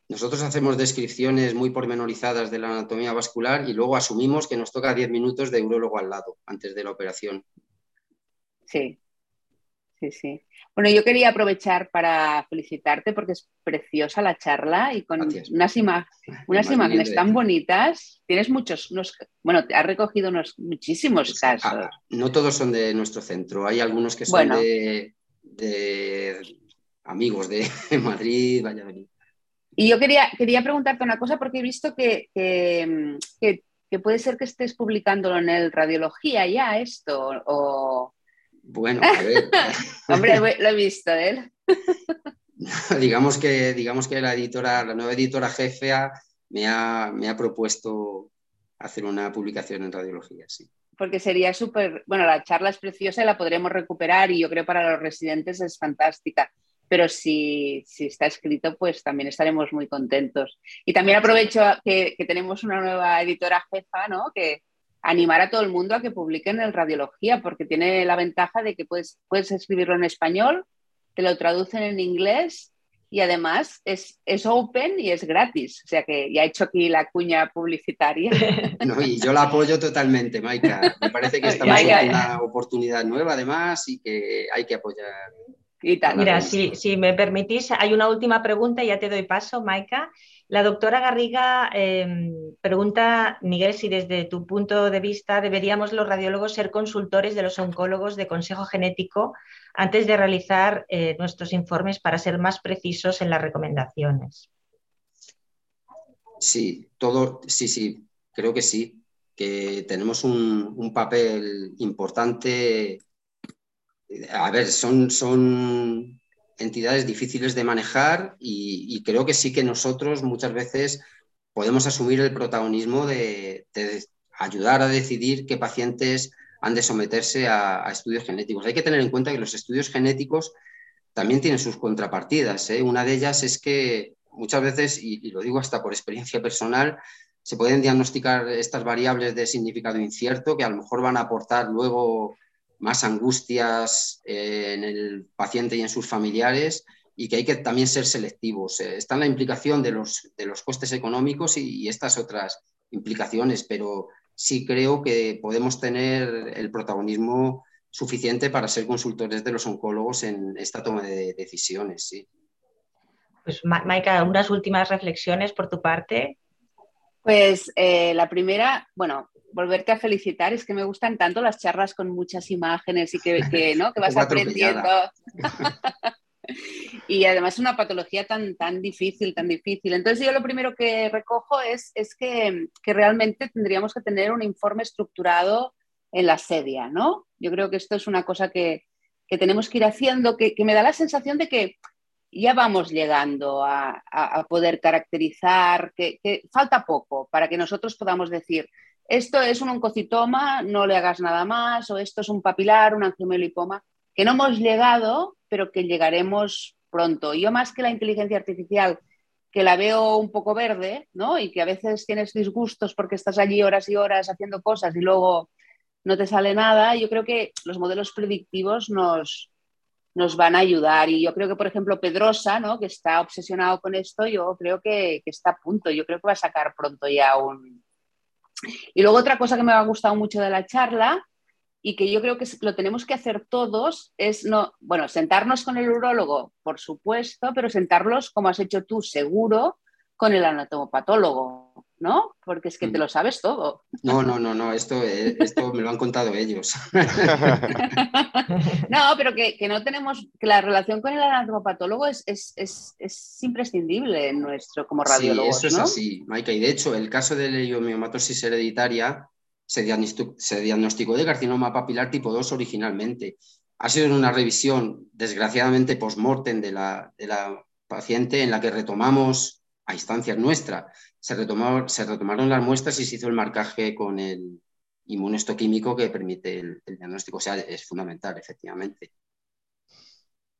Nosotros hacemos descripciones muy pormenorizadas de la anatomía vascular y luego asumimos que nos toca 10 minutos de urólogo al lado antes de la operación. Sí, sí, sí. Bueno, yo quería aprovechar para felicitarte porque es preciosa la charla y con unas, unas imágenes tan bonitas. Tienes muchos, bueno, has recogido unos, muchísimos casos. Ah, no todos son de nuestro centro, hay algunos que son de, amigos de Madrid, Valladolid. Y yo quería, quería preguntarte una cosa porque he visto que, que puede ser que estés publicándolo en el Radiología ya esto, o... Bueno, a ver. Hombre, lo he visto, ¿eh? digamos, que, digamos que la editora, la nueva editora jefe me ha, me ha propuesto hacer una publicación en radiología, sí. Porque sería súper, bueno, la charla es preciosa y la podremos recuperar y yo creo para los residentes es fantástica, pero si, si está escrito, pues también estaremos muy contentos. Y también aprovecho que, que tenemos una nueva editora jefa, ¿no? Que, animar a todo el mundo a que publiquen en radiología, porque tiene la ventaja de que puedes, puedes escribirlo en español, te lo traducen en inglés y además es, es open y es gratis. O sea que ya he hecho aquí la cuña publicitaria. No, y yo la apoyo totalmente, Maika. Me parece que estamos en una oportunidad nueva además y que hay que apoyar. Mira, si, si, me permitís, hay una última pregunta y ya te doy paso, Maika. La doctora Garriga em, pregunta, Miguel, si desde tu punto de vista deberíamos los radiólogos ser consultores de los oncólogos de consejo genético antes de realizar eh, nuestros informes para ser más precisos en las recomendaciones. Sí, todo, sí, sí, creo que sí, que tenemos un, papel importante. A ver, son, son entidades difíciles de manejar y, creo que sí que nosotros muchas veces podemos asumir el protagonismo de, ayudar a decidir qué pacientes han de someterse a, estudios genéticos. Hay que tener en cuenta que los estudios genéticos también tienen sus contrapartidas. ¿eh? Una de ellas es que muchas veces, y, lo digo hasta por experiencia personal, se pueden diagnosticar estas variables de significado incierto que a lo mejor van a aportar luego más angustias eh, en el paciente y en sus familiares y que hay que también ser selectivos. Eh, está en la implicación de los, de los costes económicos y, estas otras implicaciones, pero sí creo que podemos tener el protagonismo suficiente para ser consultores de los oncólogos en esta toma de decisiones. Sí. Pues Maika, unas últimas reflexiones por tu parte. Pues eh, la primera, bueno, volverte a felicitar. Es que me gustan tanto las charlas con muchas imágenes y que, ¿no? que vas aprendiendo. y además es una patología tan, tan difícil, tan difícil. Entonces yo lo primero que recojo es, es que, realmente tendríamos que tener un informe estructurado en la sedia, ¿no? Yo creo que esto es una cosa que, tenemos que ir haciendo, que, me da la sensación de que ya vamos llegando a, poder caracterizar, que, falta poco para que nosotros podamos decir, esto es un oncocitoma, no le hagas nada más, o esto es un papilar, un angiomiolipoma, que no hemos llegado, pero que llegaremos pronto. Yo más que la inteligencia artificial, que la veo un poco verde, ¿no? Y que a veces tienes disgustos porque estás allí horas y horas haciendo cosas y luego no te sale nada, yo creo que los modelos predictivos nos, nos van a ayudar. Y yo creo que, por ejemplo, Pedrosa, ¿no? que está obsesionado con esto, yo creo que, está a punto, yo creo que va a sacar pronto ya un... Y luego otra cosa que me ha gustado mucho de la charla y que yo creo que lo tenemos que hacer todos es, no, bueno, sentarnos con el urólogo, por supuesto, pero sentarlos, como has hecho tú, seguro, con el anatomopatólogo, ¿no? Porque es que te mm. lo sabes todo. No, no, no, no, esto, eh, esto me lo han contado ellos. no, pero que, no tenemos, que la relación con el anatomopatólogo es, es, imprescindible en nuestro como radiólogo. Sí, eso es así, Maika. Y de hecho, el caso de la leiomiomatosiz hereditaria se, diagnosticó de carcinoma papilar tipo 2 originalmente. Ha sido en una revisión, desgraciadamente, post-mortem de la, de la paciente en la que retomamos a instancias nuestras. Se, se retomaron las muestras y se hizo el marcaje con el inmunohistoquímico que permite el, diagnóstico. O sea, es fundamental, efectivamente.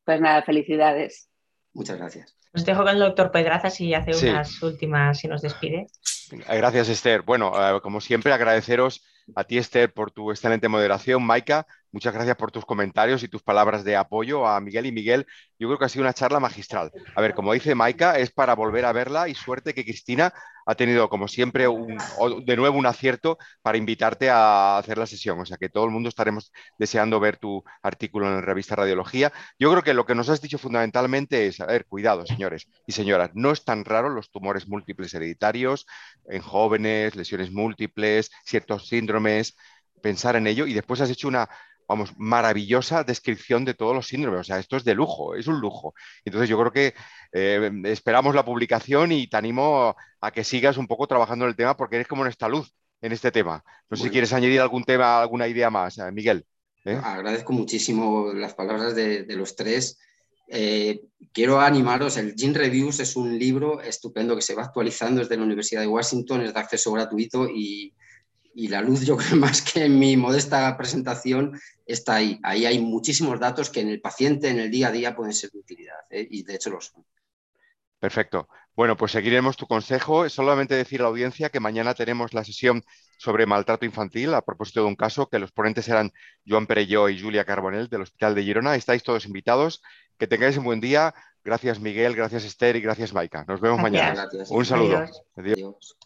Pues nada, felicidades. Muchas gracias. Os dejo con el doctor Pedrazas y hace unas últimas y nos despide. Gracias, Esther. Bueno, eh, como siempre, agradeceros a ti, Esther, por tu excelente moderación. Maika, muchas gracias por tus comentarios y tus palabras de apoyo a Miguel y Miguel. Yo creo que ha sido una charla magistral. A ver, como dice Maika, es para volver a verla y suerte que Cristina ha tenido, como siempre, de nuevo un acierto para invitarte a hacer la sesión. O sea que todo el mundo estaremos deseando ver tu artículo en la revista Radiología. Yo creo que lo que nos has dicho fundamentalmente es, a ver, cuidado, señores y señoras, no es tan raro los tumores múltiples hereditarios en jóvenes, lesiones múltiples, ciertos síndromes, pensar en ello y después has hecho una vamos, maravillosa descripción de todos los síndromes. O sea, esto es de lujo, es un lujo. Entonces yo creo que eh, esperamos la publicación y te animo a que sigas un poco trabajando en el tema porque eres como nuestra luz en este tema. No sé si quieres añadir algún tema, alguna idea más, eh, Miguel. ¿eh? Agradezco muchísimo las palabras de, los tres. quiero animaros, el Gene Reviews es un libro estupendo que se va actualizando desde la Universidad de Washington, es de acceso gratuito y y la luz, yo creo más que en mi modesta presentación, está ahí. Ahí hay muchísimos datos que en el paciente, en el día a día, pueden ser de utilidad ¿eh? y de hecho lo son. Perfecto. Bueno, pues seguiremos tu consejo. Solamente decir a la audiencia que mañana tenemos la sesión sobre maltrato infantil a propósito de un caso, que los ponentes serán Joan Perelló y Julia Carbonell del Hospital de Girona. Estáis todos invitados. Que tengáis un buen día. Gracias Miguel, gracias Esther y gracias Maika. Nos vemos mañana. Un saludo. Adiós.